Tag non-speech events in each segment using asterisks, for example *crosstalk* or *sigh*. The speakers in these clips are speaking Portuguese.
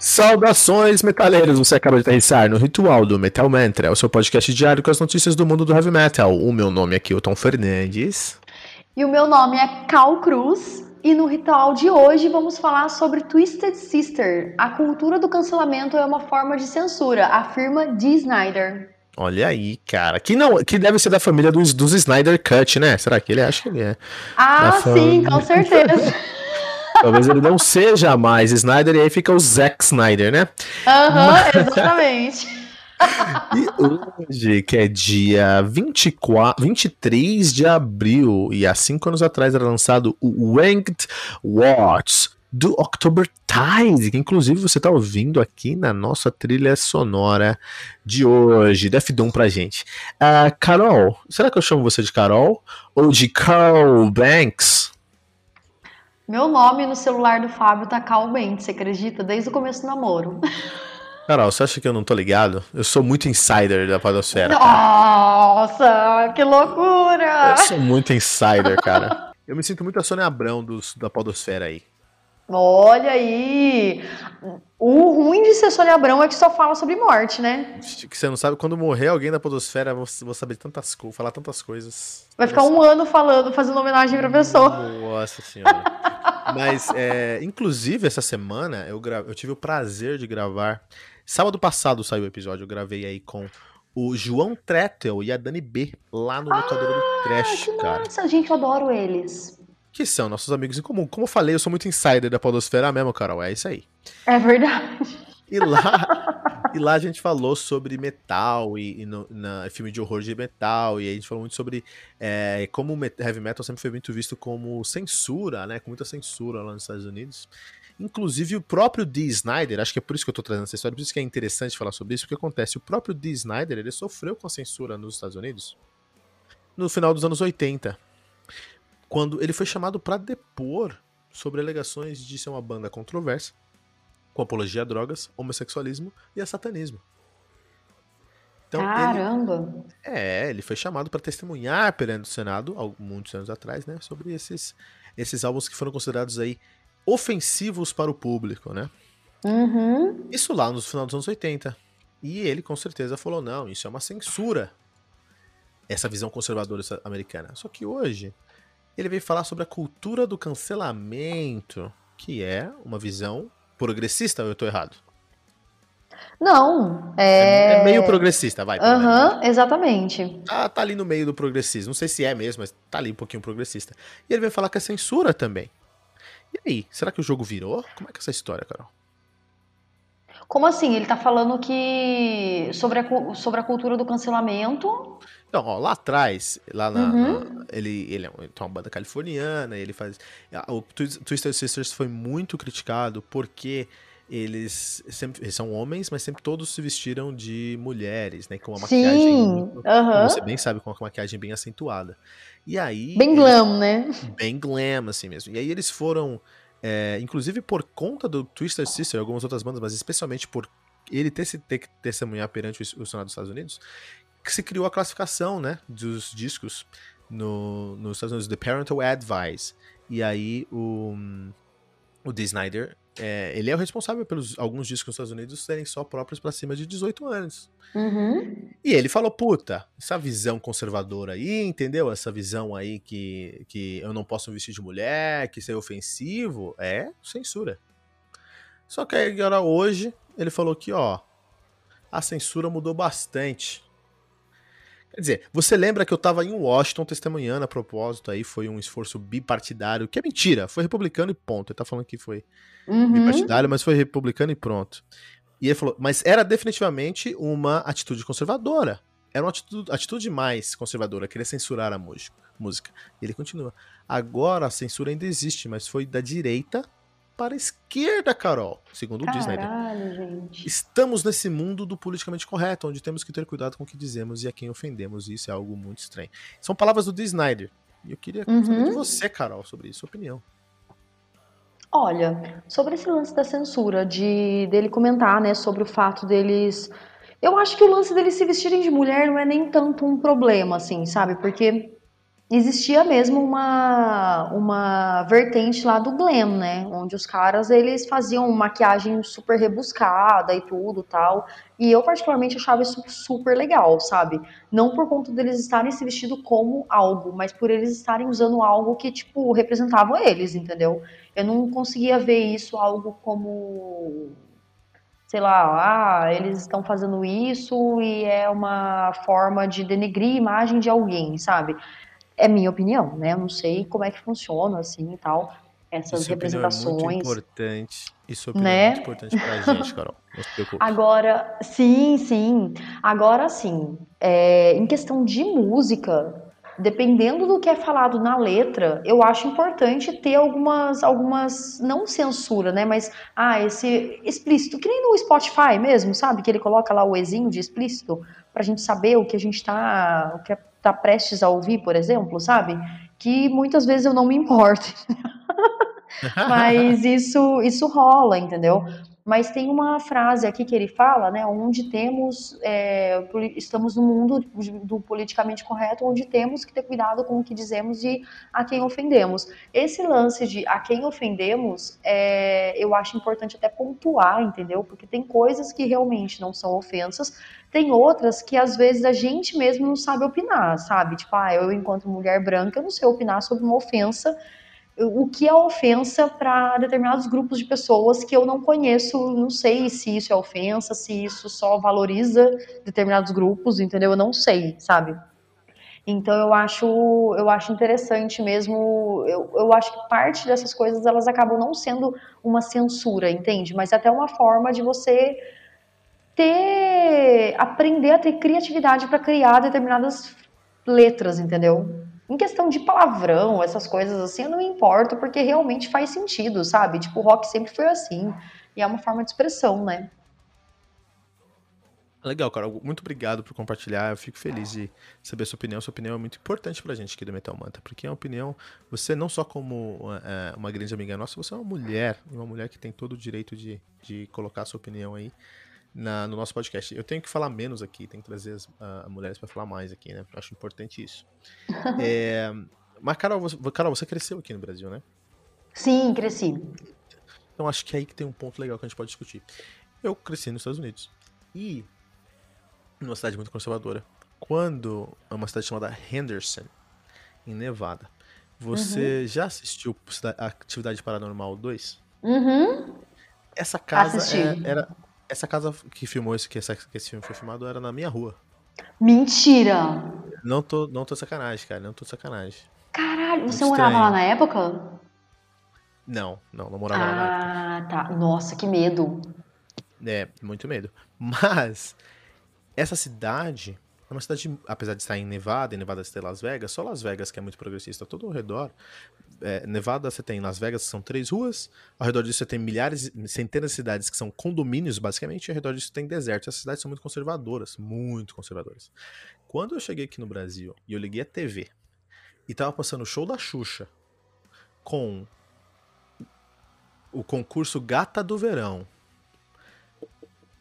Saudações, metaleiros! Você acaba de aterrissar no Ritual do Metal Mantra, o seu podcast diário com as notícias do mundo do heavy metal. O meu nome é Kilton Fernandes. E o meu nome é Cal Cruz. E no ritual de hoje vamos falar sobre Twisted Sister. A cultura do cancelamento é uma forma de censura, afirma Dee Snyder. Olha aí, cara. Que, não, que deve ser da família dos, dos Snyder Cut, né? Será que ele acha que ele é? Ah, sim, com certeza. *laughs* Talvez ele não seja mais Snyder e aí fica o Zack Snyder, né? Aham, uhum, *laughs* exatamente. E hoje, que é dia 24, 23 de abril, e há cinco anos atrás era lançado o Wanged Watch do October Tide, que inclusive você está ouvindo aqui na nossa trilha sonora de hoje. Def Doom pra gente. Uh, Carol, será que eu chamo você de Carol? Ou de Carl Banks? Meu nome no celular do Fábio tá Banks, você acredita? Desde o começo do namoro. *laughs* Carol, você acha que eu não tô ligado? Eu sou muito insider da Podosfera. Nossa, que loucura! Eu sou muito insider, cara. *laughs* Eu me sinto muito a Sônia Abrão dos, da Podosfera aí. Olha aí! O ruim de ser Sônia Abrão é que só fala sobre morte, né? Que você não sabe, quando morrer alguém da Podosfera, vou, vou saber tantas coisas, falar tantas coisas. Vai ficar um ano falando, fazendo homenagem pra pessoa. Nossa senhora. *laughs* Mas, é, inclusive, essa semana eu, gra... eu tive o prazer de gravar. Sábado passado saiu o episódio, eu gravei aí com o João Tretel e a Dani B lá no Lutador ah, do Trash, que cara. Nossa, gente, eu adoro eles que são nossos amigos em comum. Como eu falei, eu sou muito insider da Podosfera mesmo, Carol. É isso aí. É verdade. E lá, *laughs* e lá a gente falou sobre metal e, e no, na filme de horror de metal, e a gente falou muito sobre é, como o heavy metal sempre foi muito visto como censura, né? Com muita censura lá nos Estados Unidos. Inclusive o próprio Dee Snyder, acho que é por isso que eu tô trazendo essa história, por isso que é interessante falar sobre isso, porque acontece, o próprio Dee Snyder, ele sofreu com a censura nos Estados Unidos no final dos anos 80 quando ele foi chamado para depor sobre alegações de ser uma banda controversa, com apologia a drogas, homossexualismo e a satanismo. Então, Caramba! Ele, é, ele foi chamado para testemunhar perante o Senado, há muitos anos atrás, né, sobre esses, esses álbuns que foram considerados aí ofensivos para o público, né? Uhum. Isso lá no final dos anos 80. E ele com certeza falou: não, isso é uma censura. Essa visão conservadora americana. Só que hoje, ele veio falar sobre a cultura do cancelamento, que é uma visão progressista, ou eu estou errado? Não, é... é meio progressista, vai. Aham, uhum, exatamente. Tá, tá ali no meio do progressismo. Não sei se é mesmo, mas tá ali um pouquinho progressista. E ele veio falar que é censura também. E aí, será que o jogo virou? Como é que é essa história, Carol? Como assim? Ele tá falando que sobre a, sobre a cultura do cancelamento. Então, ó, lá atrás, lá na, uhum. na, ele, ele é uma banda californiana, ele faz. O Twisted Sisters foi muito criticado porque eles sempre eles são homens, mas sempre todos se vestiram de mulheres, né? Com uma Sim. maquiagem. Uhum. Você bem sabe, com uma maquiagem bem acentuada. E aí. Bem eles, glam, né? Bem glam, assim mesmo. E aí eles foram. É, inclusive por conta do Twister Sister e algumas outras bandas, mas especialmente por ele ter se ter que testemunhar perante o Senado dos Estados Unidos, que se criou a classificação, né, dos discos no, nos Estados Unidos, The Parental Advice. E aí o, o Dee Snyder, é, ele é o responsável pelos alguns discos nos Estados Unidos serem só próprios para cima de 18 anos. Uhum. E ele falou, puta, essa visão conservadora aí, entendeu? Essa visão aí que, que eu não posso vestir de mulher, que isso é ofensivo, é censura. Só que agora hoje ele falou que, ó, a censura mudou bastante. Quer dizer, você lembra que eu estava em Washington testemunhando a propósito, aí foi um esforço bipartidário, que é mentira, foi republicano e ponto. Ele tá falando que foi uhum. bipartidário, mas foi republicano e pronto. E ele falou, mas era definitivamente uma atitude conservadora. Era uma atitude, atitude mais conservadora, querer censurar a música. E ele continua. Agora a censura ainda existe, mas foi da direita para a esquerda, Carol, segundo Caralho, o Disney. Gente. Estamos nesse mundo do politicamente correto, onde temos que ter cuidado com o que dizemos e a quem ofendemos, e isso é algo muito estranho. São palavras do Disney. E eu queria uhum. saber de você, Carol, sobre isso, sua opinião. Olha, sobre esse lance da censura, de dele comentar, né, sobre o fato deles. Eu acho que o lance deles se vestirem de mulher não é nem tanto um problema, assim, sabe? Porque existia mesmo uma, uma vertente lá do glam, né? Onde os caras, eles faziam maquiagem super rebuscada e tudo tal. E eu particularmente achava isso super legal, sabe? Não por conta deles estarem se vestindo como algo, mas por eles estarem usando algo que, tipo, representava eles, entendeu? Eu não conseguia ver isso algo como sei lá, ah, eles estão fazendo isso e é uma forma de denegrir a imagem de alguém, sabe? É minha opinião, né? Eu não sei como é que funciona assim e tal. Essas Isso representações. É muito importante. Isso é né? muito importante pra gente, Carol. *laughs* Não se preocupe. Agora, sim, sim. Agora, sim, é, em questão de música, dependendo do que é falado na letra, eu acho importante ter algumas, algumas não censura, né? Mas, ah, esse explícito, que nem no Spotify mesmo, sabe? Que ele coloca lá o ezinho de explícito pra gente saber o que a gente tá, o que tá prestes a ouvir, por exemplo, sabe? Que muitas vezes eu não me importo. *laughs* *laughs* Mas isso, isso rola, entendeu? Mas tem uma frase aqui que ele fala, né, onde temos, é, estamos no mundo do politicamente correto, onde temos que ter cuidado com o que dizemos e a quem ofendemos. Esse lance de a quem ofendemos, é, eu acho importante até pontuar, entendeu? Porque tem coisas que realmente não são ofensas, tem outras que às vezes a gente mesmo não sabe opinar, sabe? Tipo, ah, eu enquanto mulher branca, eu não sei opinar sobre uma ofensa o que é ofensa para determinados grupos de pessoas que eu não conheço, não sei se isso é ofensa, se isso só valoriza determinados grupos, entendeu? Eu não sei, sabe? Então eu acho, eu acho interessante mesmo, eu, eu acho que parte dessas coisas elas acabam não sendo uma censura, entende? Mas até uma forma de você ter, aprender a ter criatividade para criar determinadas letras, entendeu? Em questão de palavrão, essas coisas assim, eu não me importo, porque realmente faz sentido, sabe? Tipo, o rock sempre foi assim. E é uma forma de expressão, né? Legal, Carol. Muito obrigado por compartilhar. Eu fico feliz de saber a sua opinião. Sua opinião é muito importante pra gente aqui do Metal Manta, porque é uma opinião. Você, não só como é, uma grande amiga nossa, você é uma mulher, uma mulher que tem todo o direito de, de colocar a sua opinião aí na, no nosso podcast. Eu tenho que falar menos aqui, tenho que trazer as mulheres para falar mais aqui, né? Acho importante isso. *laughs* é, mas, Carol você, Carol, você cresceu aqui no Brasil, né? Sim, cresci. Então acho que é aí que tem um ponto legal que a gente pode discutir. Eu cresci nos Estados Unidos. E numa cidade muito conservadora. Quando é uma cidade chamada Henderson, em Nevada. Você uhum. já assistiu Atividade Paranormal 2? Uhum. Essa casa é, era, essa casa que filmou esse, que, essa, que esse filme foi filmado era na minha rua. Mentira! Não tô, não tô sacanagem, cara. Não tô sacanagem. Caralho, você morava lá na época? Não, não, não morava ah, lá na época. Ah, tá. Nossa, que medo. É, muito medo. Mas, essa cidade é uma cidade, apesar de estar em Nevada, em Nevada tem Las Vegas, só Las Vegas que é muito progressista, todo ao redor. É, Nevada você tem Las Vegas, que são três ruas, ao redor disso você tem milhares, centenas de cidades que são condomínios, basicamente, e ao redor disso tem deserto. Essas cidades são muito conservadoras, muito conservadoras. Quando eu cheguei aqui no Brasil e eu liguei a TV e tava passando o show da Xuxa com o concurso Gata do Verão,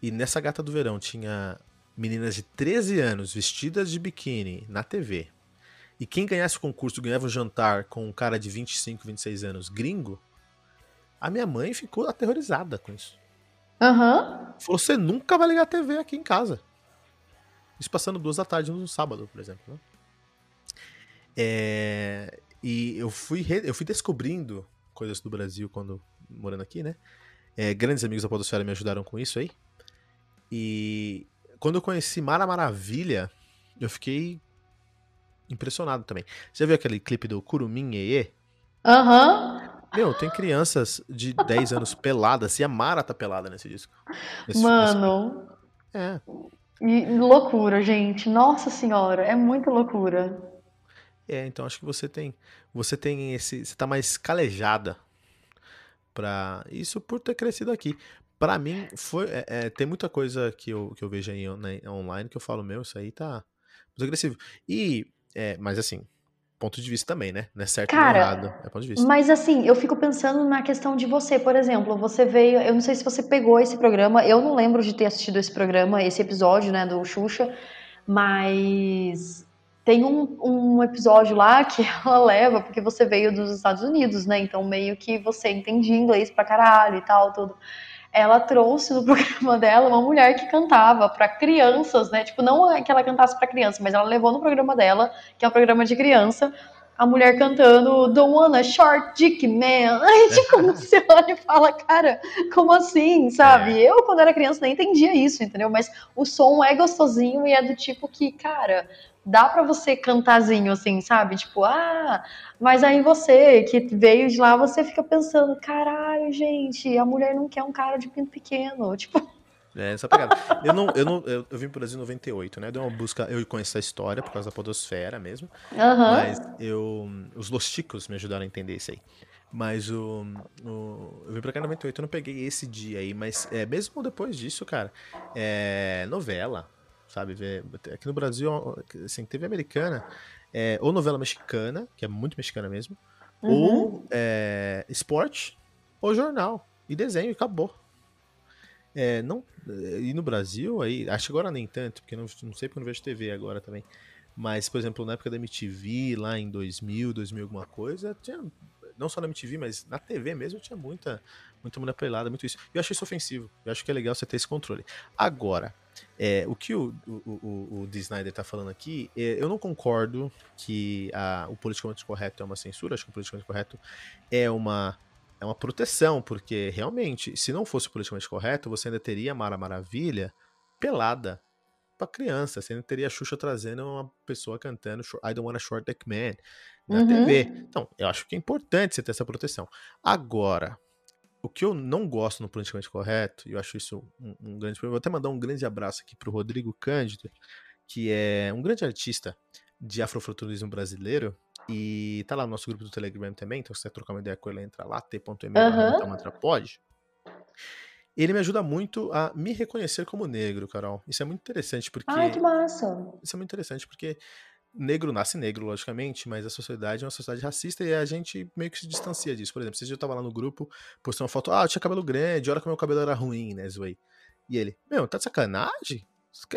e nessa Gata do Verão tinha meninas de 13 anos vestidas de biquíni na TV, e quem ganhasse o concurso ganhava um jantar com um cara de 25, 26 anos gringo, a minha mãe ficou aterrorizada com isso. Aham. Uhum. Falou: você nunca vai ligar a TV aqui em casa. Isso passando duas da tarde no sábado, por exemplo. Né? É... E eu fui, re... eu fui descobrindo coisas do Brasil quando morando aqui, né? É, grandes amigos da Podosfera me ajudaram com isso aí. E quando eu conheci Mara Maravilha, eu fiquei impressionado também. Você já viu aquele clipe do Curumim Yeye? Aham. Uhum. Meu, tem crianças de *laughs* 10 anos peladas, e a Mara tá pelada nesse disco. Nesse, Mano. Nesse... É. E loucura, gente. Nossa senhora, é muita loucura. É, então acho que você tem, você tem esse, você tá mais calejada para isso por ter crescido aqui para mim, foi, é, é, tem muita coisa que eu, que eu vejo aí né, online que eu falo, meu, isso aí tá muito agressivo. E, é, mas assim, ponto de vista também, né? Não é certo Cara, errado, é ponto de vista. Mas assim, eu fico pensando na questão de você, por exemplo, você veio, eu não sei se você pegou esse programa, eu não lembro de ter assistido esse programa, esse episódio, né, do Xuxa, mas tem um, um episódio lá que *laughs* ela leva, porque você veio dos Estados Unidos, né? Então meio que você entendia inglês pra caralho e tal, tudo. Ela trouxe no *laughs* programa dela uma mulher que cantava para crianças, né? Tipo, não que ela cantasse para criança, mas ela levou no programa dela, que é um programa de criança, a mulher cantando Don't wanna short dick man. *laughs* Aí, tipo, *laughs* você olha e fala, cara, como assim, sabe? É. Eu, quando era criança, nem entendia isso, entendeu? Mas o som é gostosinho e é do tipo que, cara, dá para você cantarzinho, assim, sabe? Tipo, ah, mas aí você que veio de lá, você fica pensando, caralho, gente, a mulher não quer um cara de pinto pequeno, *laughs* tipo. É, essa pegada. eu, não, eu, não, eu, eu vim pro Brasil em 98, né? Deu uma busca. Eu conheço essa história por causa da Podosfera mesmo. Uhum. Mas eu. Os Losticos me ajudaram a entender isso aí. Mas o, o, Eu vim pra cá em 98, eu não peguei esse dia aí, mas é, mesmo depois disso, cara, é, novela, sabe? Aqui no Brasil, assim, TV americana, é, ou novela mexicana, que é muito mexicana mesmo, uhum. ou é, esporte, ou jornal, e desenho, e acabou. É, não, e no Brasil, aí, acho que agora nem tanto, porque não, não sei porque eu não vejo TV agora também. Mas, por exemplo, na época da MTV, lá em 2000, 2000 alguma coisa, tinha, não só na MTV, mas na TV mesmo, tinha muita, muita mulher pelada, muito isso. Eu achei isso ofensivo. Eu acho que é legal você ter esse controle. Agora, é, o que o, o, o, o. Snyder tá falando aqui, é, eu não concordo que a, o politicamente correto é uma censura, acho que o politicamente correto é uma é uma proteção, porque realmente, se não fosse politicamente correto, você ainda teria Mara Maravilha pelada pra criança. Você ainda teria a Xuxa trazendo uma pessoa cantando I Don't Wanna Short Deck Man na uhum. TV. Então, eu acho que é importante você ter essa proteção. Agora, o que eu não gosto no politicamente correto, e eu acho isso um, um grande problema, vou até mandar um grande abraço aqui pro Rodrigo Cândido, que é um grande artista de afrofuturismo brasileiro, e tá lá no nosso grupo do Telegram também, então se você trocar uma ideia com ele, entra lá, t.me uhum. pode. Ele me ajuda muito a me reconhecer como negro, Carol. Isso é muito interessante porque. Ai, que massa! Isso é muito interessante porque negro nasce negro, logicamente, mas a sociedade é uma sociedade racista e a gente meio que se distancia disso. Por exemplo, se eu tava lá no grupo, postei uma foto, ah, eu tinha cabelo grande, olha como meu cabelo era ruim, né, zoei. E ele, meu, tá de sacanagem?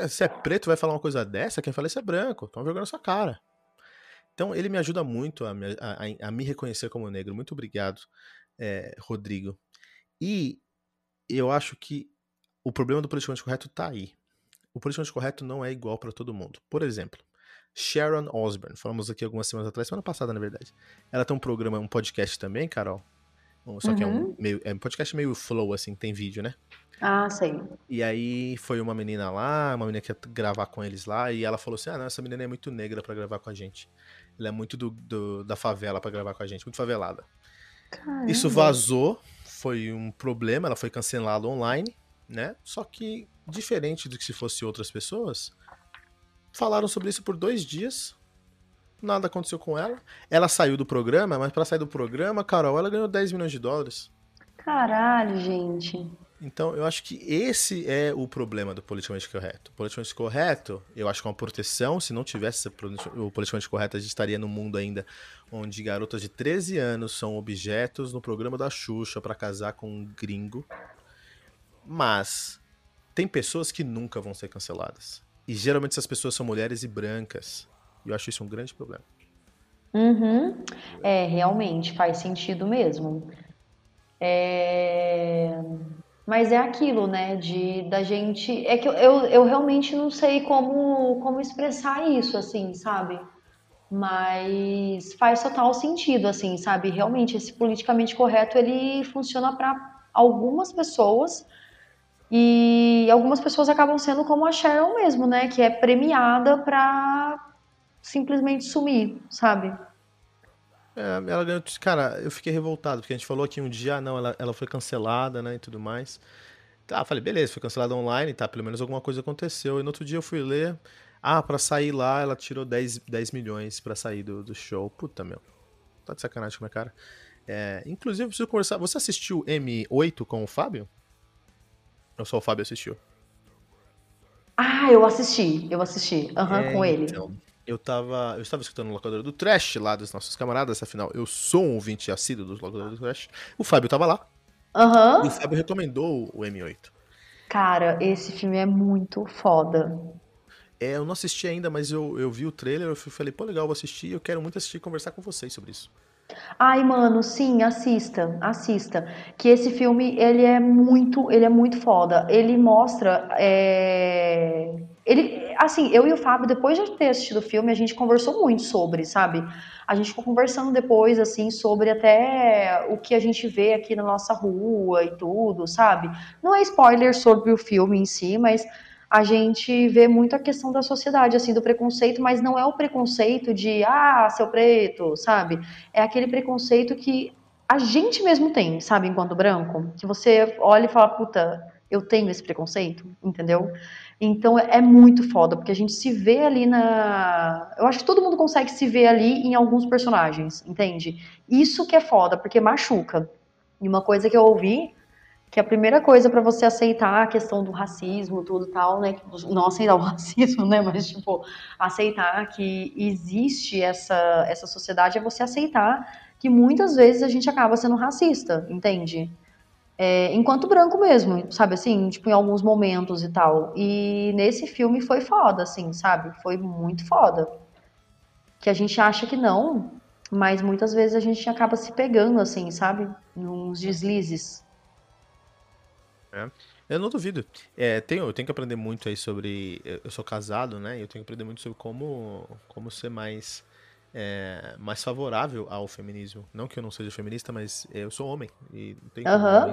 Se é preto, vai falar uma coisa dessa? Quem fala isso é branco, toma vergonha na sua cara. Então ele me ajuda muito a me, a, a me reconhecer como negro. Muito obrigado, é, Rodrigo. E eu acho que o problema do politicamente correto tá aí. O politicamente correto não é igual para todo mundo. Por exemplo, Sharon Osbourne, falamos aqui algumas semanas atrás, semana passada, na verdade. Ela tem um programa, um podcast também, Carol. Só uhum. que é um, uhum. meio, é um podcast meio flow, assim, tem vídeo, né? Ah, sei. E aí foi uma menina lá, uma menina que ia gravar com eles lá, e ela falou assim: ah, não, essa menina é muito negra para gravar com a gente. Ela é muito do, do da favela para gravar com a gente, muito favelada. Caramba. Isso vazou, foi um problema, ela foi cancelada online, né? Só que, diferente do que se fosse outras pessoas, falaram sobre isso por dois dias, nada aconteceu com ela. Ela saiu do programa, mas para sair do programa, Carol, ela ganhou 10 milhões de dólares. Caralho, gente. Então, eu acho que esse é o problema do politicamente correto. O politicamente correto, eu acho que é uma proteção. Se não tivesse o politicamente correto, a gente estaria num mundo ainda onde garotas de 13 anos são objetos no programa da Xuxa para casar com um gringo. Mas tem pessoas que nunca vão ser canceladas. E geralmente essas pessoas são mulheres e brancas. E eu acho isso um grande problema. Uhum. É, realmente faz sentido mesmo. É... Mas é aquilo, né? De da gente. É que eu, eu, eu realmente não sei como, como expressar isso, assim, sabe? Mas faz total sentido, assim, sabe? Realmente, esse politicamente correto ele funciona para algumas pessoas e algumas pessoas acabam sendo como a Sharon mesmo, né? Que é premiada pra simplesmente sumir, sabe? É, ela ganhou. Cara, eu fiquei revoltado, porque a gente falou aqui um dia, ah, não, ela, ela foi cancelada, né, e tudo mais. Tá, falei, beleza, foi cancelada online, tá, pelo menos alguma coisa aconteceu. E no outro dia eu fui ler, ah, pra sair lá, ela tirou 10, 10 milhões pra sair do, do show. Puta, meu. Tá de sacanagem com a minha cara. É, inclusive, preciso conversar. Você assistiu M8 com o Fábio? Ou só o Fábio assistiu? Ah, eu assisti, eu assisti. Aham, uhum, é, com ele. Então, eu tava. Eu estava escutando o locador do Trash lá dos nossos camaradas, afinal, eu sou um ouvinte assíduo dos locadores do Trash. O Fábio tava lá. Aham. Uhum. E o Fábio recomendou o M8. Cara, esse filme é muito foda. É, eu não assisti ainda, mas eu, eu vi o trailer, eu falei, pô, legal, vou assistir, eu quero muito assistir e conversar com vocês sobre isso. Ai, mano, sim, assista, assista. Que esse filme, ele é muito, ele é muito foda. Ele mostra, é... ele, assim, eu e o Fábio, depois de ter assistido o filme, a gente conversou muito sobre, sabe? A gente ficou conversando depois, assim, sobre até o que a gente vê aqui na nossa rua e tudo, sabe? Não é spoiler sobre o filme em si, mas a gente vê muito a questão da sociedade, assim, do preconceito, mas não é o preconceito de, ah, seu preto, sabe? É aquele preconceito que a gente mesmo tem, sabe, enquanto branco, que você olha e fala, puta, eu tenho esse preconceito, entendeu? Então é muito foda, porque a gente se vê ali na. Eu acho que todo mundo consegue se ver ali em alguns personagens, entende? Isso que é foda, porque machuca. E uma coisa que eu ouvi que a primeira coisa para você aceitar a questão do racismo, tudo tal, né? Não aceitar o *laughs* racismo, né? Mas, tipo, aceitar que existe essa, essa sociedade é você aceitar que muitas vezes a gente acaba sendo racista, entende? É, enquanto branco mesmo, sabe assim? Tipo, em alguns momentos e tal. E nesse filme foi foda, assim, sabe? Foi muito foda. Que a gente acha que não, mas muitas vezes a gente acaba se pegando, assim, sabe? Nos deslizes. É. Eu não duvido. É, tenho, eu tenho que aprender muito aí sobre. Eu sou casado, né? Eu tenho que aprender muito sobre como, como ser mais, é, mais favorável ao feminismo. Não que eu não seja feminista, mas eu sou homem. E não tem como, Aham. me,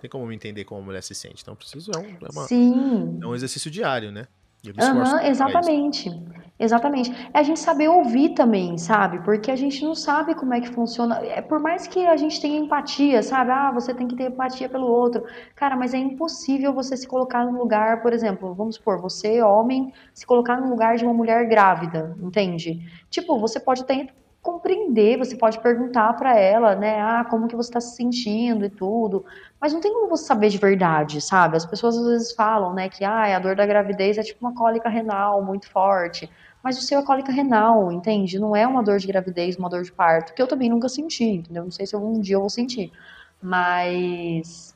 tem como me entender como a mulher se sente. Então, preciso. É um, é uma- Sim. é um exercício diário, né? Isso. exatamente. Exatamente. É a gente saber ouvir também, sabe? Porque a gente não sabe como é que funciona. É por mais que a gente tenha empatia, sabe? Ah, você tem que ter empatia pelo outro. Cara, mas é impossível você se colocar no lugar, por exemplo, vamos supor, você, homem, se colocar no lugar de uma mulher grávida, entende? Tipo, você pode até compreender, você pode perguntar pra ela, né? Ah, como que você tá se sentindo e tudo. Mas não tem como você saber de verdade, sabe? As pessoas às vezes falam, né, que ah, a dor da gravidez é tipo uma cólica renal muito forte. Mas o seu é cólica renal, entende? Não é uma dor de gravidez, uma dor de parto, que eu também nunca senti, entendeu? Não sei se algum dia eu vou sentir. Mas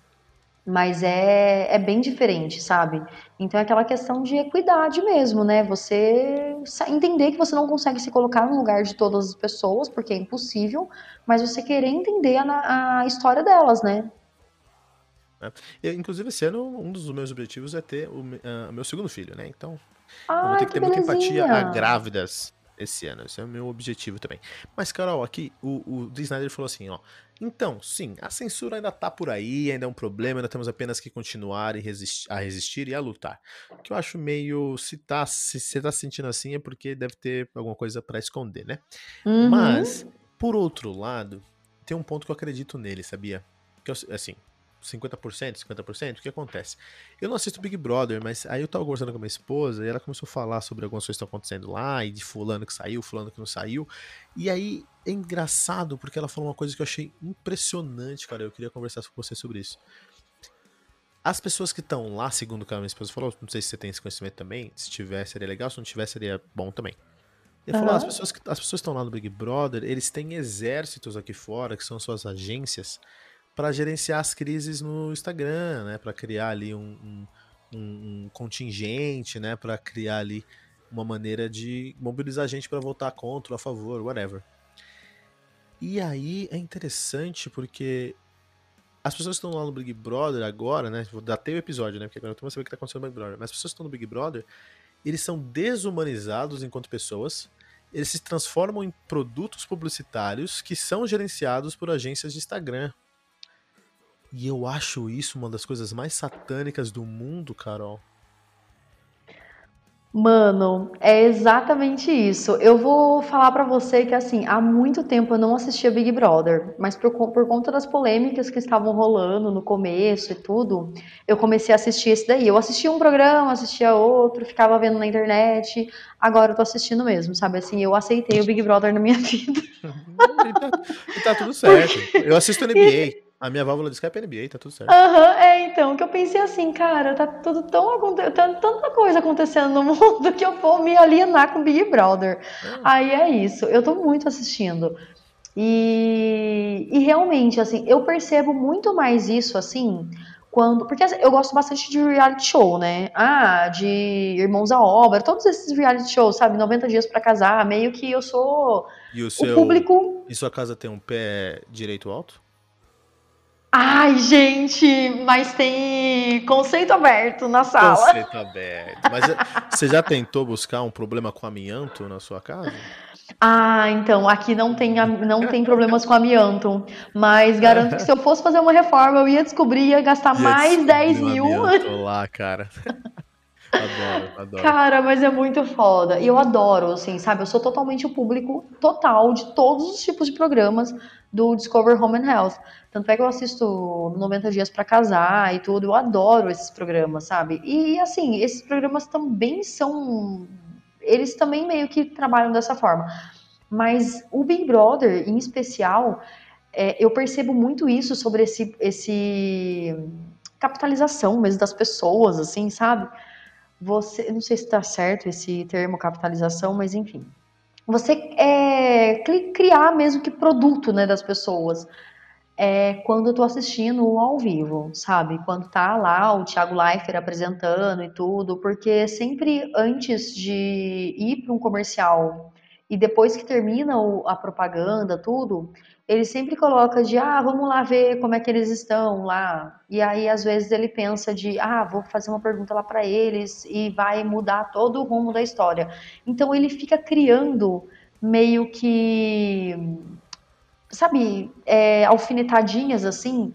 mas é, é bem diferente, sabe? Então é aquela questão de equidade mesmo, né? Você entender que você não consegue se colocar no lugar de todas as pessoas, porque é impossível, mas você querer entender a, a história delas, né? Eu, inclusive, esse ano, um dos meus objetivos é ter o ah, meu segundo filho, né? Então, eu vou Ai, ter que que ter muita empatia a belezinha! grávidas esse ano. Esse é o meu objetivo também. Mas, Carol, aqui o, o Snyder falou assim, ó. Então, sim, a censura ainda tá por aí, ainda é um problema, ainda temos apenas que continuar resistir, a resistir e a lutar. O que eu acho meio. Se, tá, se você tá se sentindo assim é porque deve ter alguma coisa pra esconder, né? Uhum. Mas, por outro lado, tem um ponto que eu acredito nele, sabia? Que eu, assim, 50%, 50%, o que acontece? Eu não assisto Big Brother, mas aí eu tava conversando com a minha esposa e ela começou a falar sobre algumas coisas que estão acontecendo lá, e de fulano que saiu, fulano que não saiu. E aí é engraçado porque ela falou uma coisa que eu achei impressionante, cara. Eu queria conversar com você sobre isso. As pessoas que estão lá, segundo o que a minha esposa falou, não sei se você tem esse conhecimento também, se tiver seria legal, se não tiver seria bom também. Ele falou, as pessoas que as pessoas que estão lá no Big Brother, eles têm exércitos aqui fora, que são suas agências, para gerenciar as crises no Instagram, né? Para criar ali um, um, um- contingente, né? Para criar ali uma maneira de mobilizar gente para votar contra a favor, whatever. E aí é interessante porque as pessoas que estão lá no Big Brother agora, né? Vou dar até o episódio, né? Porque agora eu tô saber o que tá acontecendo no Big Brother. Mas as pessoas que estão no Big Brother, eles são desumanizados enquanto pessoas. Eles se transformam em produtos publicitários que são gerenciados por agências de Instagram. E eu acho isso uma das coisas mais satânicas do mundo, Carol. Mano, é exatamente isso. Eu vou falar pra você que, assim, há muito tempo eu não assistia Big Brother, mas por, por conta das polêmicas que estavam rolando no começo e tudo, eu comecei a assistir esse daí. Eu assistia um programa, assistia outro, ficava vendo na internet, agora eu tô assistindo mesmo, sabe? Assim, eu aceitei o Big Brother na minha *laughs* vida. E tá, e tá tudo certo. Eu assisto NBA. A minha válvula de escape é NBA, tá tudo certo. Aham, é, então, que eu pensei assim, cara, tá tudo tão acontecendo, tanta coisa acontecendo no *laughs* mundo que eu vou me alienar com Big Brother. Ah, Aí é isso, eu tô muito assistindo. E, e realmente, assim, eu percebo muito mais isso, assim, quando. Porque assim, eu gosto bastante de reality show, né? Ah, de Irmãos à Obra, todos esses reality shows, sabe? 90 dias para casar, meio que eu sou. E o seu. O público. E sua casa tem um pé direito alto? Ai, gente, mas tem conceito aberto na sala. Conceito aberto. Mas eh, você já tentou buscar um problema com amianto na sua casa? Ah, então, aqui não tem, não tem problemas com amianto, mas garanto que se eu fosse fazer uma reforma, eu ia descobrir, ia gastar *laughs* ia mais 10 mil. lá, cara. *laughs* Adoro. Cara, mas é muito foda. E eu adoro, assim, sabe? Eu sou totalmente o público total de todos os tipos de programas do Discover Home and Health. Tanto é que eu assisto 90 Dias para Casar e tudo. Eu adoro esses programas, sabe? E, assim, esses programas também são. Eles também meio que trabalham dessa forma. Mas o Big Brother, em especial, é, eu percebo muito isso sobre esse, esse capitalização mesmo das pessoas, assim, sabe? Você, não sei se está certo esse termo capitalização, mas enfim, você é, criar mesmo que produto, né, das pessoas. É quando eu tô assistindo ao vivo, sabe? Quando tá lá o Thiago Leifert apresentando e tudo, porque sempre antes de ir para um comercial e depois que termina a propaganda, tudo, ele sempre coloca de, ah, vamos lá ver como é que eles estão lá. E aí, às vezes, ele pensa de, ah, vou fazer uma pergunta lá para eles e vai mudar todo o rumo da história. Então, ele fica criando meio que, sabe, é, alfinetadinhas assim,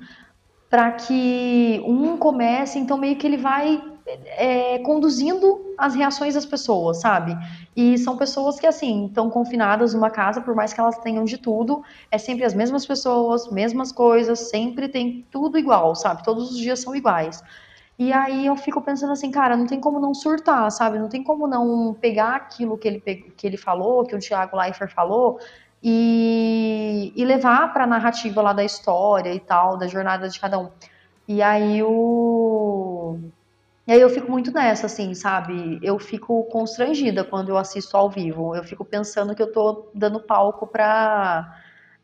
para que um comece, então meio que ele vai é, conduzindo as reações das pessoas, sabe? E são pessoas que, assim, estão confinadas numa casa, por mais que elas tenham de tudo, é sempre as mesmas pessoas, mesmas coisas, sempre tem tudo igual, sabe? Todos os dias são iguais. E aí eu fico pensando assim, cara, não tem como não surtar, sabe? Não tem como não pegar aquilo que ele, que ele falou, que o Thiago Leifert falou, e, e levar para a narrativa lá da história e tal, da jornada de cada um. E aí o e aí eu fico muito nessa, assim, sabe? Eu fico constrangida quando eu assisto ao vivo. Eu fico pensando que eu tô dando palco pra.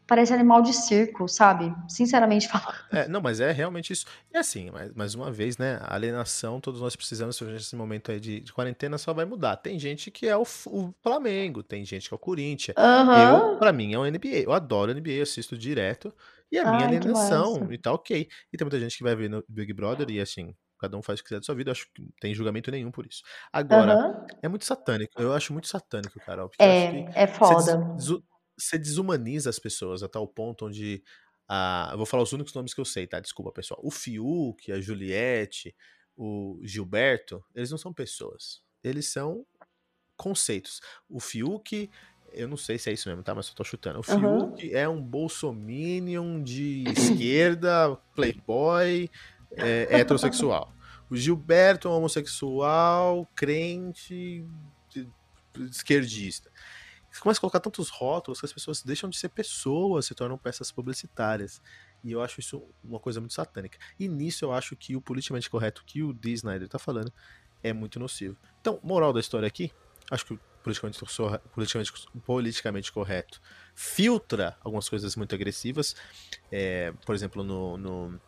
Parece animal de circo, sabe? Sinceramente *laughs* falando. É, não, mas é realmente isso. E assim, mais, mais uma vez, né? A alienação, todos nós precisamos, nesse momento aí de, de quarentena, só vai mudar. Tem gente que é o, o Flamengo, tem gente que é o Corinthians. Uhum. Eu, pra mim, é o NBA. Eu adoro NBA, eu assisto direto. E a minha Ai, alienação, e tá ok. E tem muita gente que vai ver no Big Brother e assim, Cada um faz o que quiser da sua vida, eu acho que não tem julgamento nenhum por isso. Agora, uhum. é muito satânico. Eu acho muito satânico, Carol. É, é foda. Você, des desumaniza as pessoas a tal ponto onde. Ah, eu vou falar os únicos nomes que eu sei, tá? Desculpa, pessoal. O Fiuk, a Juliette, o Gilberto, eles não são pessoas. Eles são conceitos. O Fiuk, eu não sei se é isso mesmo, tá? Mas eu tô chutando. O Fiuk uhum. é um bolsominion de esquerda, playboy, é, heterossexual. O Gilberto é um homossexual, crente, esquerdista. Você começa a colocar tantos rótulos que as pessoas deixam de ser pessoas, se tornam peças publicitárias. E eu acho isso uma coisa muito satânica. E nisso eu acho que o politicamente correto que o D. Snyder tá falando é muito nocivo. Então, moral da história aqui, acho que o politicamente, politicamente, politicamente correto filtra algumas coisas muito agressivas. É, por exemplo, no, no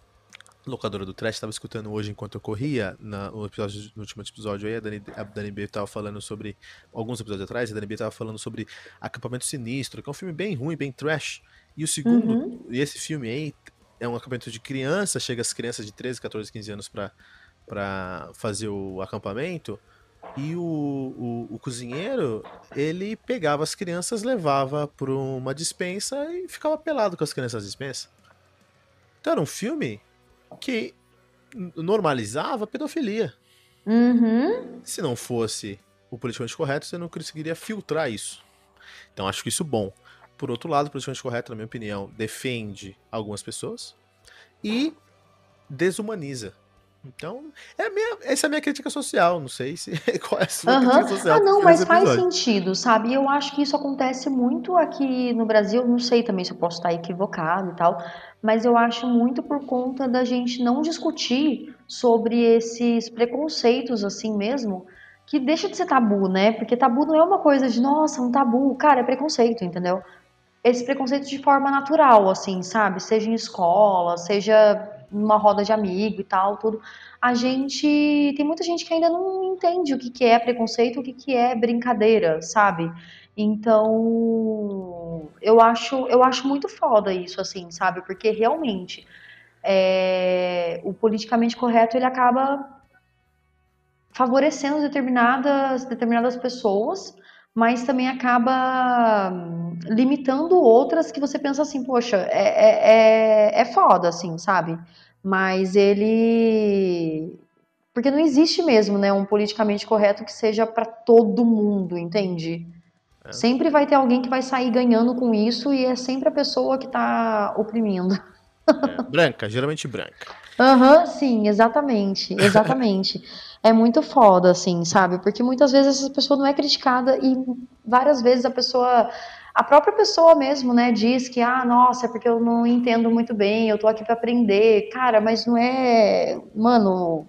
locadora do Trash, estava escutando hoje enquanto eu corria, na, no, episódio, no último episódio aí, a Dani, a Dani B estava falando sobre, alguns episódios atrás, a Dani B estava falando sobre Acampamento Sinistro, que é um filme bem ruim, bem trash. E o segundo, uhum. e esse filme aí, é um acampamento de crianças, chega as crianças de 13, 14, 15 anos para fazer o acampamento, e o, o, o, cozinheiro, ele pegava as crianças, levava para uma dispensa e ficava pelado com as crianças na dispensa. Então era um filme que normalizava a pedofilia. Uhum. Se não fosse o politicamente correto, você não conseguiria filtrar isso. Então acho que isso bom. Por outro lado, o politicamente correto, na minha opinião, defende algumas pessoas e desumaniza. Então, é minha, essa é a minha crítica social. Não sei se *laughs* qual é a sua uhum. crítica social. Ah, não, mas faz sentido, sabe? Eu acho que isso acontece muito aqui no Brasil. Não sei também se eu posso estar equivocado e tal mas eu acho muito por conta da gente não discutir sobre esses preconceitos assim mesmo, que deixa de ser tabu, né? Porque tabu não é uma coisa de, nossa, um tabu, cara, é preconceito, entendeu? Esse preconceito de forma natural, assim, sabe? Seja em escola, seja numa roda de amigo e tal, tudo, a gente tem muita gente que ainda não entende o que, que é preconceito, o que, que é brincadeira, sabe? Então, eu acho, eu acho muito foda isso, assim, sabe? Porque realmente é, o politicamente correto ele acaba favorecendo determinadas, determinadas pessoas, mas também acaba hum, limitando outras que você pensa assim, poxa, é, é, é, é foda, assim, sabe? Mas ele. Porque não existe mesmo, né, um politicamente correto que seja para todo mundo, entende? É. Sempre vai ter alguém que vai sair ganhando com isso e é sempre a pessoa que tá oprimindo. É, branca, geralmente branca. Aham, uhum, sim, exatamente, exatamente. *laughs* é muito foda, assim, sabe? Porque muitas vezes essa pessoa não é criticada e várias vezes a pessoa, a própria pessoa mesmo, né, diz que, ah, nossa, é porque eu não entendo muito bem, eu tô aqui para aprender. Cara, mas não é. Mano,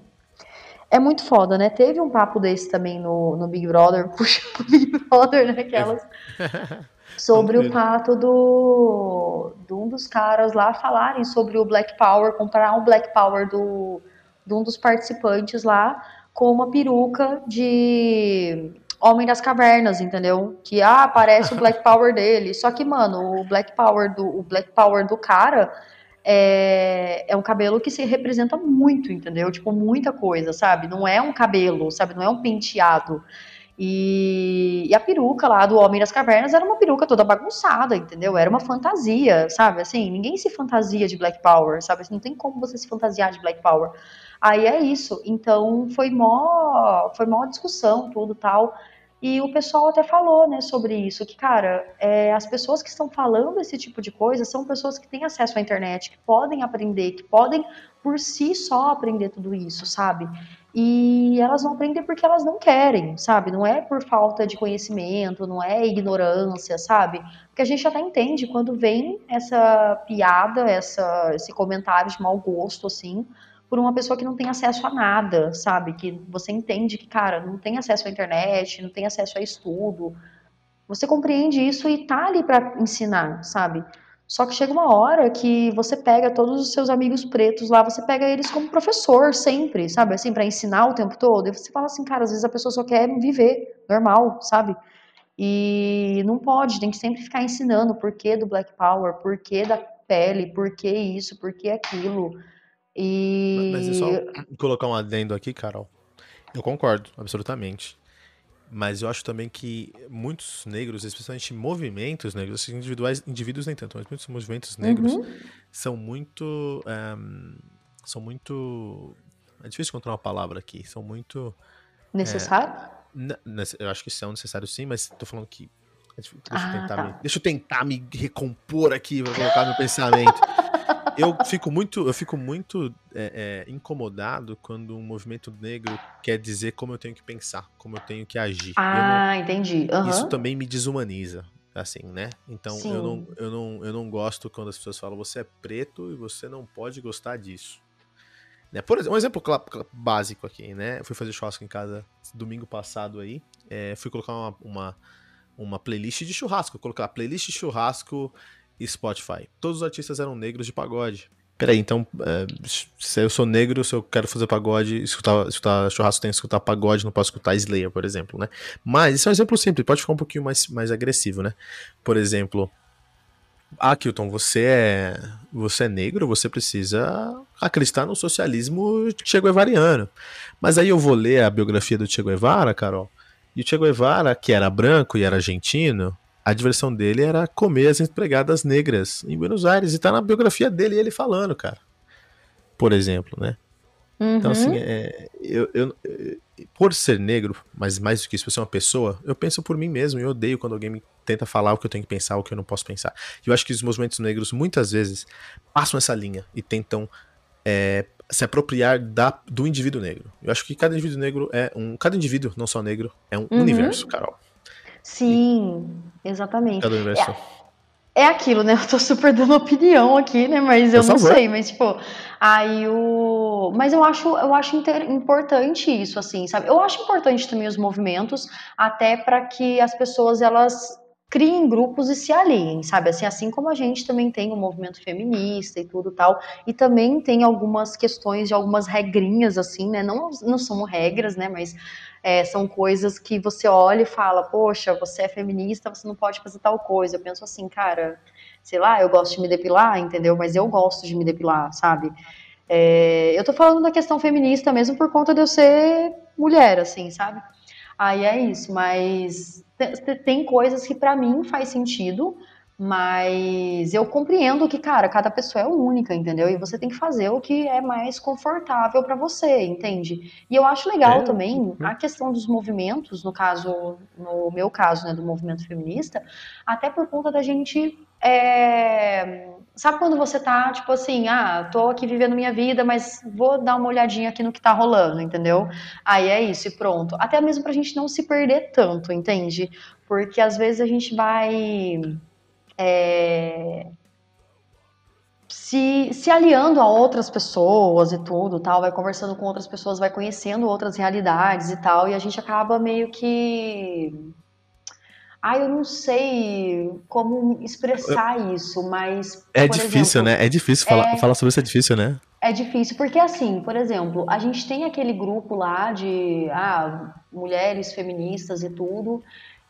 é muito foda, né? Teve um papo desse também no, no Big Brother, *laughs* puxa pro Big Brother, né? Aquelas. *laughs* sobre o fato do, de um dos caras lá falarem sobre o Black Power, comparar o Black Power do, de um dos participantes lá com uma peruca de Homem das Cavernas, entendeu? Que ah, parece o Black *laughs* Power dele. Só que, mano, o Black Power do, o Black Power do cara é, é um cabelo que se representa muito, entendeu? Tipo, muita coisa, sabe? Não é um cabelo, sabe? Não é um penteado. E, e, a peruca lá do Homem das Cavernas era uma peruca toda bagunçada, entendeu? Era uma fantasia, sabe? Assim, ninguém se fantasia de Black Power, sabe? Assim, não tem como você se fantasiar de Black Power. Aí é isso. Então foi mó, foi mó discussão, tudo tal. E o pessoal até falou, né, sobre isso, que, cara, é, as pessoas que estão falando esse tipo de coisa são pessoas que têm acesso à internet, que podem aprender, que podem por si só aprender tudo isso, sabe? E elas não aprendem porque elas não querem, sabe? Não é por falta de conhecimento, não é ignorância, sabe? Porque a gente até entende quando vem essa piada, essa, esse comentário de mau gosto, assim, por uma pessoa que não tem acesso a nada, sabe? Que você entende que, cara, não tem acesso à internet, não tem acesso a estudo. Você compreende isso e tá ali para ensinar, sabe? Só que chega uma hora que você pega todos os seus amigos pretos lá, você pega eles como professor sempre, sabe? Assim, para ensinar o tempo todo. E você fala assim, cara, às vezes a pessoa só quer viver normal, sabe? E não pode, tem que sempre ficar ensinando o porquê do Black Power, porquê da pele, porquê isso, porquê aquilo. E... Mas é só colocar um adendo aqui, Carol. Eu concordo, absolutamente. Mas eu acho também que muitos negros, especialmente movimentos negros, individuais, indivíduos nem tanto, mas muitos movimentos negros uhum. são muito. Um, são muito. É difícil encontrar uma palavra aqui. São muito. Necessário? É, eu acho que são necessários sim, mas tô falando que. Deixa, ah, eu, tentar tá. me, deixa eu tentar me recompor aqui, vou colocar meu *laughs* pensamento eu fico muito, eu fico muito é, é, incomodado quando um movimento negro quer dizer como eu tenho que pensar, como eu tenho que agir. Ah, não, entendi. Uhum. Isso também me desumaniza, assim, né? Então eu não, eu, não, eu não gosto quando as pessoas falam você é preto e você não pode gostar disso. Né? Por exemplo, um exemplo básico aqui, né? Eu fui fazer churrasco em casa domingo passado aí. É, fui colocar uma, uma, uma playlist de churrasco. Colocar playlist de churrasco e Spotify. Todos os artistas eram negros de pagode. Peraí, então, é, se eu sou negro, se eu quero fazer pagode, escutar, escutar churrasco, tem que escutar pagode, não posso escutar Slayer, por exemplo, né? Mas isso é um exemplo simples, pode ficar um pouquinho mais, mais agressivo, né? Por exemplo, ah, Kilton, você é, você é negro, você precisa acreditar no socialismo Che Guevariano. Mas aí eu vou ler a biografia do Che Guevara, Carol, e o Che Guevara, que era branco e era argentino, a diversão dele era comer as empregadas negras em Buenos Aires. E tá na biografia dele ele falando, cara. Por exemplo, né? Uhum. Então, assim, é, eu, eu, por ser negro, mas mais do que isso, por ser uma pessoa, eu penso por mim mesmo e eu odeio quando alguém me tenta falar o que eu tenho que pensar, o que eu não posso pensar. E eu acho que os movimentos negros muitas vezes passam essa linha e tentam é, se apropriar da, do indivíduo negro. Eu acho que cada indivíduo negro é um. Cada indivíduo, não só negro, é um uhum. universo, Carol. Sim, exatamente. É, é aquilo, né? Eu tô super dando opinião aqui, né? Mas eu Por não favor. sei, mas tipo, aí o. Mas eu acho, eu acho inter... importante isso, assim, sabe? Eu acho importante também os movimentos, até para que as pessoas elas criem grupos e se aliem, sabe? Assim, assim como a gente também tem o um movimento feminista e tudo tal, e também tem algumas questões de algumas regrinhas, assim, né? Não, não são regras, né? Mas é, são coisas que você olha e fala, poxa, você é feminista, você não pode fazer tal coisa. Eu penso assim, cara, sei lá, eu gosto de me depilar, entendeu? Mas eu gosto de me depilar, sabe? É, eu tô falando da questão feminista mesmo por conta de eu ser mulher, assim, sabe? Aí é isso, mas tem coisas que para mim faz sentido, mas eu compreendo que, cara, cada pessoa é única, entendeu? E você tem que fazer o que é mais confortável para você, entende? E eu acho legal é. também a questão dos movimentos, no caso, no meu caso, né, do movimento feminista, até por conta da gente é... Sabe quando você tá, tipo assim, ah, tô aqui vivendo minha vida, mas vou dar uma olhadinha aqui no que tá rolando, entendeu? Aí é isso e pronto. Até mesmo pra gente não se perder tanto, entende? Porque às vezes a gente vai. É... Se, se aliando a outras pessoas e tudo, tal, vai conversando com outras pessoas, vai conhecendo outras realidades e tal, e a gente acaba meio que ah, eu não sei como expressar isso, mas. É difícil, exemplo, né? É difícil falar, é, falar sobre isso, é difícil, né? É difícil, porque assim, por exemplo, a gente tem aquele grupo lá de ah, mulheres feministas e tudo,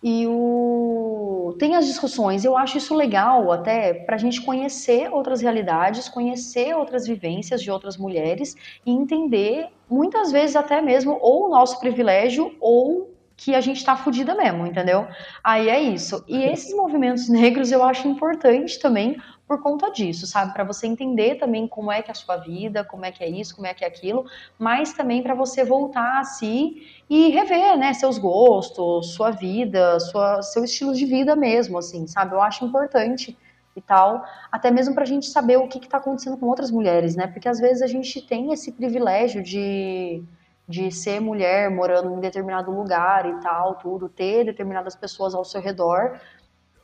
e o... tem as discussões. Eu acho isso legal até para a gente conhecer outras realidades, conhecer outras vivências de outras mulheres e entender, muitas vezes até mesmo, ou o nosso privilégio ou que a gente tá fudida mesmo, entendeu? Aí é isso. E esses movimentos negros eu acho importante também por conta disso, sabe? Para você entender também como é que é a sua vida, como é que é isso, como é que é aquilo, mas também para você voltar a si e rever, né, seus gostos, sua vida, sua, seu estilo de vida mesmo, assim, sabe? Eu acho importante e tal, até mesmo para a gente saber o que está acontecendo com outras mulheres, né? Porque às vezes a gente tem esse privilégio de de ser mulher morando em determinado lugar e tal, tudo, ter determinadas pessoas ao seu redor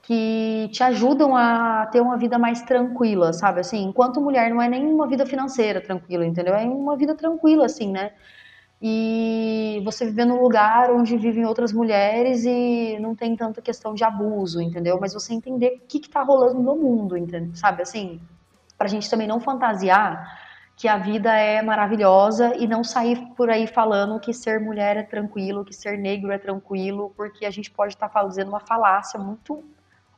que te ajudam a ter uma vida mais tranquila, sabe? Assim, enquanto mulher não é nem uma vida financeira tranquila, entendeu? É uma vida tranquila, assim, né? E você viver num lugar onde vivem outras mulheres e não tem tanta questão de abuso, entendeu? Mas você entender o que, que tá rolando no mundo, entendeu? sabe? Assim, pra gente também não fantasiar que a vida é maravilhosa e não sair por aí falando que ser mulher é tranquilo, que ser negro é tranquilo, porque a gente pode estar fazendo uma falácia muito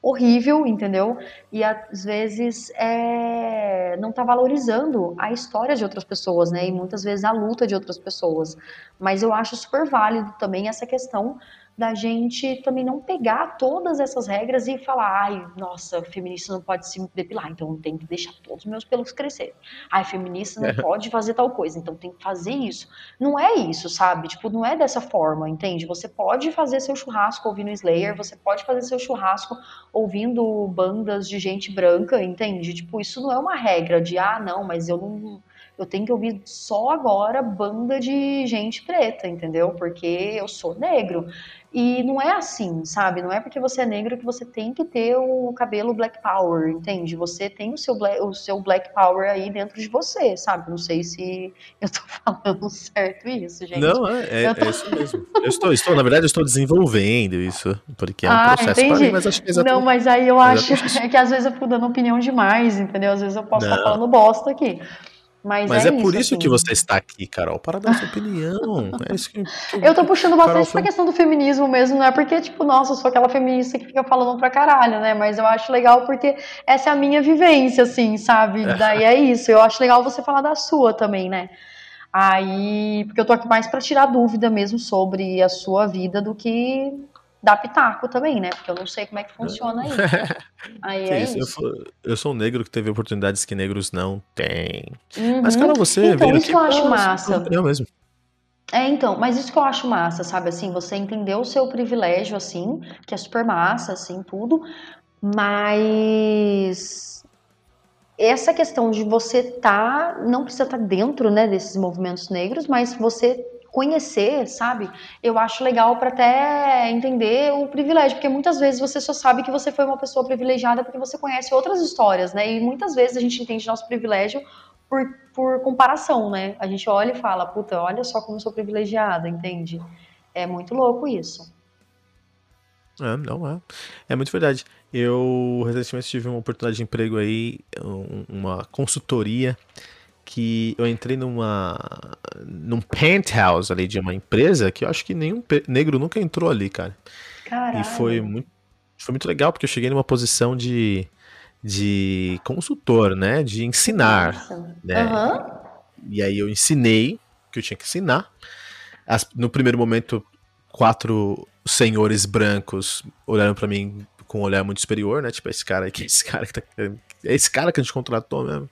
horrível, entendeu? E às vezes é, não está valorizando a história de outras pessoas, né? E muitas vezes a luta de outras pessoas. Mas eu acho super válido também essa questão da gente também não pegar todas essas regras e falar, ai, nossa, feminista não pode se depilar, então tem que deixar todos os meus pelos crescer. Ai, feminista não pode fazer tal coisa, então tem que fazer isso. Não é isso, sabe? Tipo, não é dessa forma, entende? Você pode fazer seu churrasco ouvindo Slayer, você pode fazer seu churrasco ouvindo bandas de gente branca, entende? Tipo, isso não é uma regra de, ah, não, mas eu não eu tenho que ouvir só agora banda de gente preta, entendeu? Porque eu sou negro. E não é assim, sabe? Não é porque você é negro que você tem que ter o cabelo black power, entende? Você tem o seu black, o seu black power aí dentro de você, sabe? Não sei se *laughs* eu tô falando certo isso, gente. Não, é, é, tô... é isso mesmo. Eu estou, estou, na verdade, eu estou desenvolvendo isso, porque é um ah, processo para mim, mas acho que é exatamente... Não, mas aí eu acho é *laughs* que às vezes eu fico dando opinião demais, entendeu? Às vezes eu posso não. estar falando bosta aqui. Mas, Mas é, é, por isso, assim. que você está aqui, Carol, para dar sua opinião. *laughs* É isso que, que eu tô puxando bastante foi... pra questão do feminismo mesmo, não é porque, tipo, nossa, eu sou aquela feminista que fica falando pra caralho, né? Mas eu acho legal porque essa é a minha vivência, assim, sabe? É. Daí é isso. Eu acho legal você falar da sua também, né? Aí, porque eu tô aqui mais para tirar dúvida mesmo sobre a sua vida do que dar pitaco também, né? Porque eu não sei como é que funciona isso. *laughs* Aí é isso. isso. Eu, eu, sou um negro que teve oportunidades que negros não têm. Uhum. Mas, cara, você então, isso aqui, que eu acho massa. Eu mesmo. É, então, mas isso que eu acho massa, sabe, assim, você entendeu o seu privilégio, assim, que é super massa, assim, tudo, mas essa questão de você tá, não precisa estar tá dentro, né, desses movimentos negros, mas você conhecer, sabe? Eu acho legal para até entender o privilégio, porque muitas vezes você só sabe que você foi uma pessoa privilegiada porque você conhece outras histórias, né? E muitas vezes a gente entende nosso privilégio por, por comparação, né? A gente olha e fala, puta, olha só como eu sou privilegiada, entende? É muito louco isso. É, não é. É muito verdade. Eu recentemente tive uma oportunidade de emprego aí, uma consultoria que eu entrei numa num penthouse ali de uma empresa que eu acho que nenhum negro nunca entrou ali, cara. Caralho. E foi muito foi muito legal porque eu cheguei numa posição de de consultor, né, de ensinar, Nossa. né? Uhum. E aí eu ensinei o que eu tinha que ensinar. As, no primeiro momento, quatro senhores brancos olharam para mim com um olhar muito superior, né? Tipo, esse cara aqui, *laughs* esse cara que tá. É esse cara que a gente contratou mesmo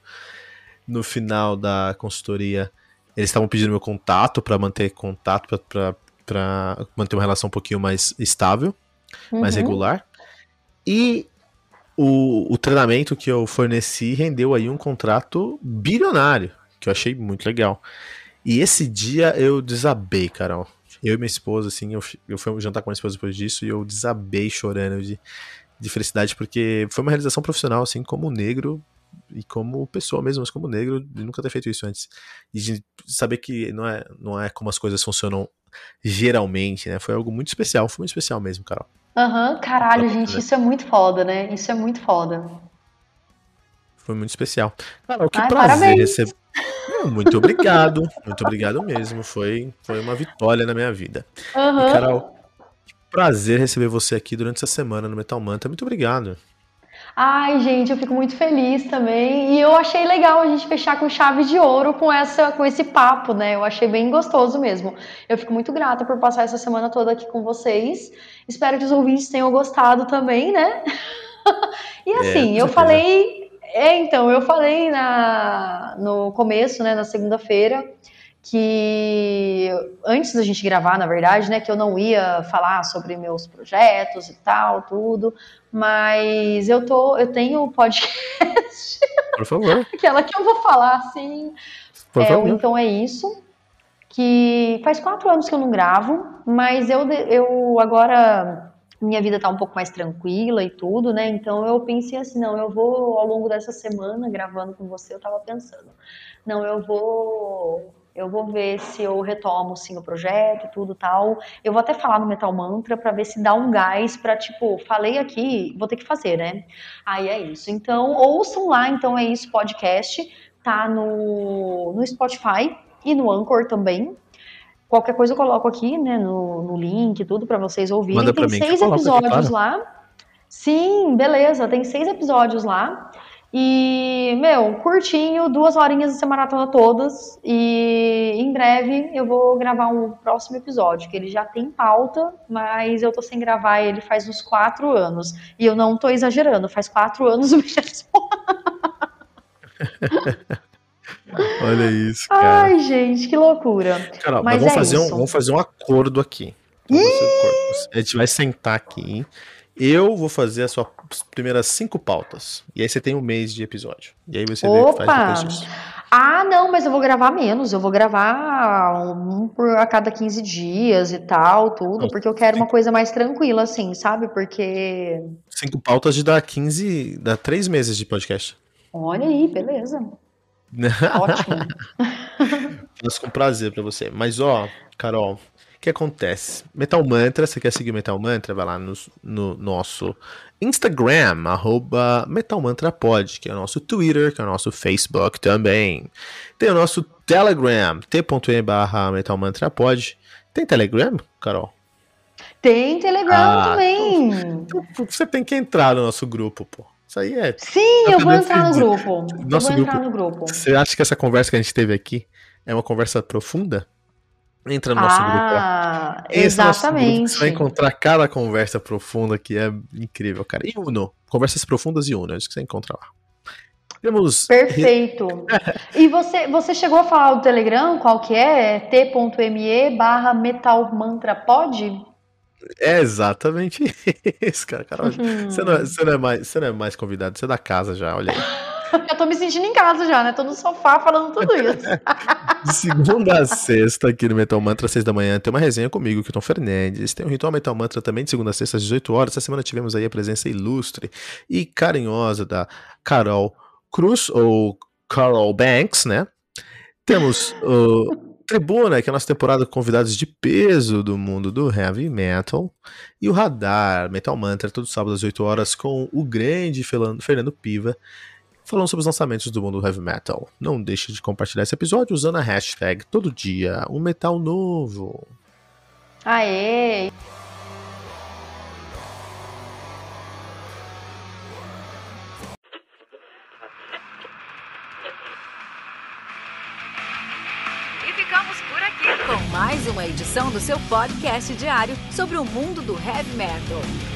no final da consultoria, eles estavam pedindo meu contato para manter contato, para manter uma relação um pouquinho mais estável, uhum. mais regular. E o, o treinamento que eu forneci rendeu aí um contrato bilionário, que eu achei muito legal. E esse dia eu desabei, Carol. Eu e minha esposa, assim, eu, eu fui jantar com minha esposa depois disso e eu desabei chorando de, de felicidade, porque foi uma realização profissional, assim, como negro, e como pessoa mesmo, mas como negro, de nunca ter feito isso antes. E de saber que não é, não é como as coisas funcionam geralmente, né? Foi algo muito especial, foi muito especial mesmo, Carol. Aham, uhum, caralho, gente, isso é muito foda, né? Isso é muito foda. Foi muito especial. Carol, que Ai, prazer receber. Muito obrigado, muito obrigado mesmo. Foi, foi uma vitória na minha vida. Uhum. E, Carol, que prazer receber você aqui durante essa semana no Metal Manta. Muito obrigado. Ai, gente, eu fico muito feliz também. E eu achei legal a gente fechar com chave de ouro com essa com esse papo, né? Eu achei bem gostoso mesmo. Eu fico muito grata por passar essa semana toda aqui com vocês. Espero que os ouvintes tenham gostado também, né? *laughs* e é, assim, é, eu falei, é, então, eu falei na no começo, né, na segunda-feira, que antes da gente gravar, na verdade, né, que eu não ia falar sobre meus projetos e tal, tudo, mas eu tô, eu tenho podcast. Por favor. *laughs* Aquela que eu vou falar, assim. Por é, favor. Então é isso. Que faz quatro anos que eu não gravo, mas eu, eu agora minha vida tá um pouco mais tranquila e tudo, né? Então eu pensei assim, não, eu vou ao longo dessa semana gravando com você, eu tava pensando, não, eu vou eu vou ver se eu retomo sim o projeto e tudo tal. Eu vou até falar no Metal Mantra para ver se dá um gás para tipo, falei aqui, vou ter que fazer, né? Aí é isso. Então, ouçam lá, então é isso podcast, tá no no Spotify e no Anchor também. Qualquer coisa eu coloco aqui, né, no, no link, tudo para vocês ouvirem. Tem seis episódios aqui, claro. lá. Sim, beleza, tem seis episódios lá. E, meu, curtinho, duas horinhas de maratona todas. E em breve eu vou gravar um próximo episódio, que ele já tem pauta, mas eu tô sem gravar ele faz uns quatro anos. E eu não tô exagerando, faz quatro anos o mesmo. *laughs* Olha isso, cara. Ai, gente, que loucura. Carol, mas, vamos, é fazer um, vamos fazer um acordo aqui. A gente vai sentar aqui eu vou fazer as suas primeiras cinco pautas. E aí você tem um mês de episódio. E aí você Opa! vê o que faz depois disso. Ah, não, mas eu vou gravar menos. Eu vou gravar um por a cada 15 dias e tal, tudo, não, porque eu quero cinco. uma coisa mais tranquila, assim, sabe? Porque. Cinco pautas de dar 15. dá três meses de podcast. Olha aí, beleza. *laughs* Ótimo. Faço com prazer pra você. Mas, ó, Carol, que acontece? Metal Mantra, você quer seguir Metal Mantra? Vai lá no, no nosso Instagram, arroba Metal Mantra Pod, que é o nosso Twitter, que é o nosso Facebook também. Tem o nosso Telegram, t.e barra Metal Mantra Pod. Tem Telegram, Carol? Tem Telegram ah, também. Então, então, você tem que entrar no nosso grupo, pô. Isso aí é. Sim, eu vou entrar no grupo. Nosso eu vou grupo, entrar no grupo. Você acha que essa conversa que a gente teve aqui é uma conversa profunda? Entra no nosso ah, grupo. exatamente. Grupo, você vai encontrar cada conversa profunda que é incrível, cara. E Uno. Conversas profundas e Uno. É isso que você encontra lá. Temos... Perfeito. e você, você chegou a falar do Telegram? Qual que é? t.me barra metalmantrapod? É exatamente *laughs* isso, cara. cara uhum. você, não é, você, não é mais, você não é mais convidado, você é da casa já, olha aí. Eu tô me sentindo em casa já, né? Tô no sofá falando tudo isso. *laughs* De segunda a sexta, aqui no Metal Mantra, às seis da manhã, tem uma resenha comigo, Kilton Fernandes. Tem o Ritual Metal Mantra também, de segunda a sexta, às 18 horas. Essa semana tivemos aí a presença ilustre e carinhosa da Carol Cruz, ou Carol Banks, né? Temos o Tribuna, que é a nossa temporada com convidados de peso do mundo do heavy metal. E o Radar, Metal Mantra, todo sábado às 8 horas, com o grande Fernando Piva, falando sobre os lançamentos do mundo do heavy metal. Não deixe de compartilhar esse episódio usando a hashtag todo dia, um metal novo. Aê! mais uma edição do seu podcast diário sobre o mundo do heavy metal.